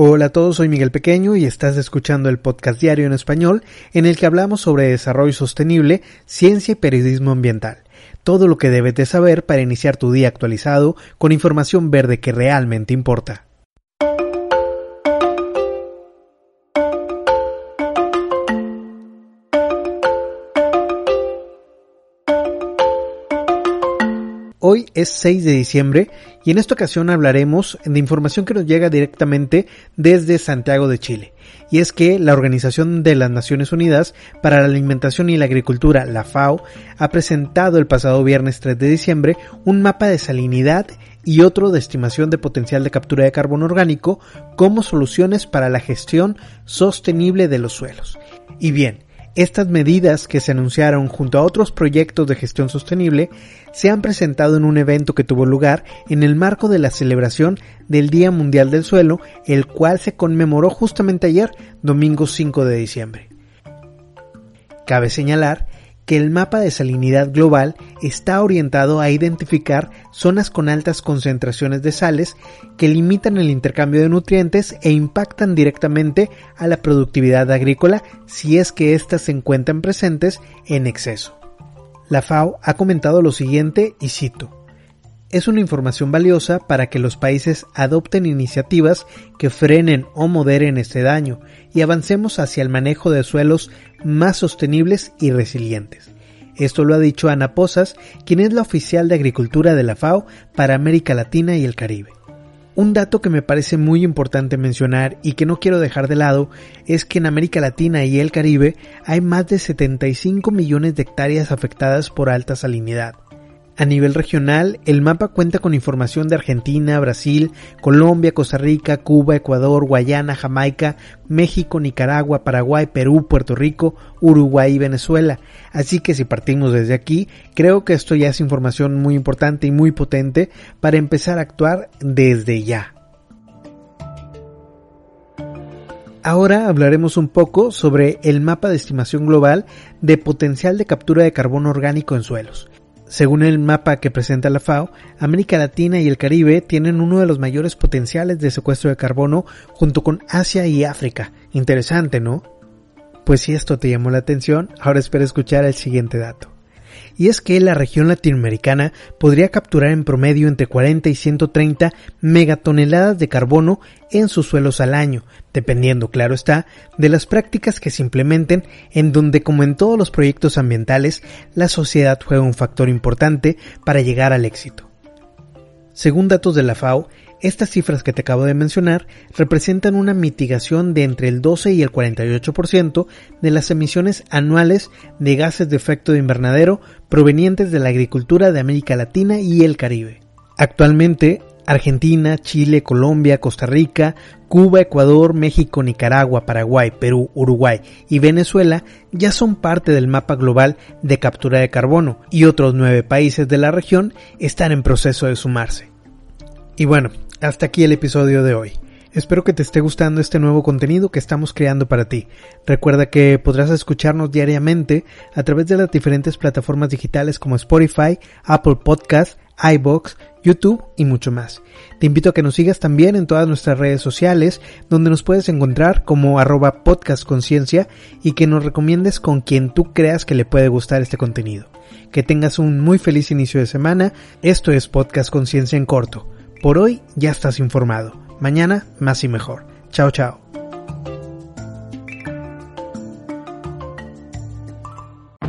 Hola a todos, soy Miguel Pequeño y estás escuchando el podcast diario en español en el que hablamos sobre desarrollo sostenible, ciencia y periodismo ambiental. Todo lo que debes de saber para iniciar tu día actualizado con información verde que realmente importa. Hoy es 6 de diciembre y en esta ocasión hablaremos de información que nos llega directamente desde Santiago de Chile. Y es que la Organización de las Naciones Unidas para la Alimentación y la Agricultura, la FAO, ha presentado el pasado viernes 3 de diciembre un mapa de salinidad y otro de estimación de potencial de captura de carbono orgánico como soluciones para la gestión sostenible de los suelos. Y bien, estas medidas que se anunciaron junto a otros proyectos de gestión sostenible se han presentado en un evento que tuvo lugar en el marco de la celebración del Día Mundial del Suelo, el cual se conmemoró justamente ayer, domingo 5 de diciembre. Cabe señalar que el mapa de salinidad global está orientado a identificar zonas con altas concentraciones de sales que limitan el intercambio de nutrientes e impactan directamente a la productividad agrícola si es que éstas se encuentran presentes en exceso. La FAO ha comentado lo siguiente y cito es una información valiosa para que los países adopten iniciativas que frenen o moderen este daño y avancemos hacia el manejo de suelos más sostenibles y resilientes. Esto lo ha dicho Ana Posas, quien es la oficial de Agricultura de la FAO para América Latina y el Caribe. Un dato que me parece muy importante mencionar y que no quiero dejar de lado es que en América Latina y el Caribe hay más de 75 millones de hectáreas afectadas por alta salinidad. A nivel regional, el mapa cuenta con información de Argentina, Brasil, Colombia, Costa Rica, Cuba, Ecuador, Guayana, Jamaica, México, Nicaragua, Paraguay, Perú, Puerto Rico, Uruguay y Venezuela. Así que si partimos desde aquí, creo que esto ya es información muy importante y muy potente para empezar a actuar desde ya. Ahora hablaremos un poco sobre el mapa de estimación global de potencial de captura de carbono orgánico en suelos. Según el mapa que presenta la FAO, América Latina y el Caribe tienen uno de los mayores potenciales de secuestro de carbono junto con Asia y África. Interesante, ¿no? Pues si esto te llamó la atención, ahora espera escuchar el siguiente dato y es que la región latinoamericana podría capturar en promedio entre 40 y 130 megatoneladas de carbono en sus suelos al año, dependiendo, claro está, de las prácticas que se implementen en donde, como en todos los proyectos ambientales, la sociedad juega un factor importante para llegar al éxito. Según datos de la FAO, estas cifras que te acabo de mencionar representan una mitigación de entre el 12 y el 48% de las emisiones anuales de gases de efecto de invernadero provenientes de la agricultura de América Latina y el Caribe. Actualmente, Argentina, Chile, Colombia, Costa Rica, Cuba, Ecuador, México, Nicaragua, Paraguay, Perú, Uruguay y Venezuela ya son parte del mapa global de captura de carbono y otros nueve países de la región están en proceso de sumarse. Y bueno, hasta aquí el episodio de hoy. Espero que te esté gustando este nuevo contenido que estamos creando para ti. Recuerda que podrás escucharnos diariamente a través de las diferentes plataformas digitales como Spotify, Apple Podcasts, iBox, YouTube y mucho más. Te invito a que nos sigas también en todas nuestras redes sociales, donde nos puedes encontrar como arroba podcastconciencia y que nos recomiendes con quien tú creas que le puede gustar este contenido. Que tengas un muy feliz inicio de semana. Esto es Podcast Conciencia en corto por hoy ya estás informado. Mañana más y mejor. Chao, chao.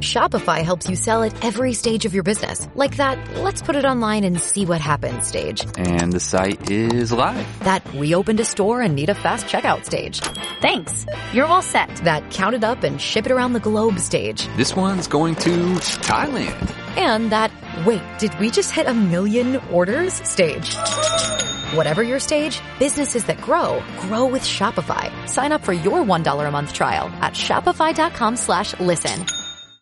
Shopify helps you sell at every stage of your business. Like that, let's put it online and see what happens stage. And the site is live. That we opened a store and need a fast checkout stage. Thanks. You're all set. That count it up and ship it around the globe stage. This one's going to Thailand. And that, wait, did we just hit a million orders stage? Whatever your stage, businesses that grow grow with Shopify. Sign up for your $1 a month trial at shopify.com slash listen.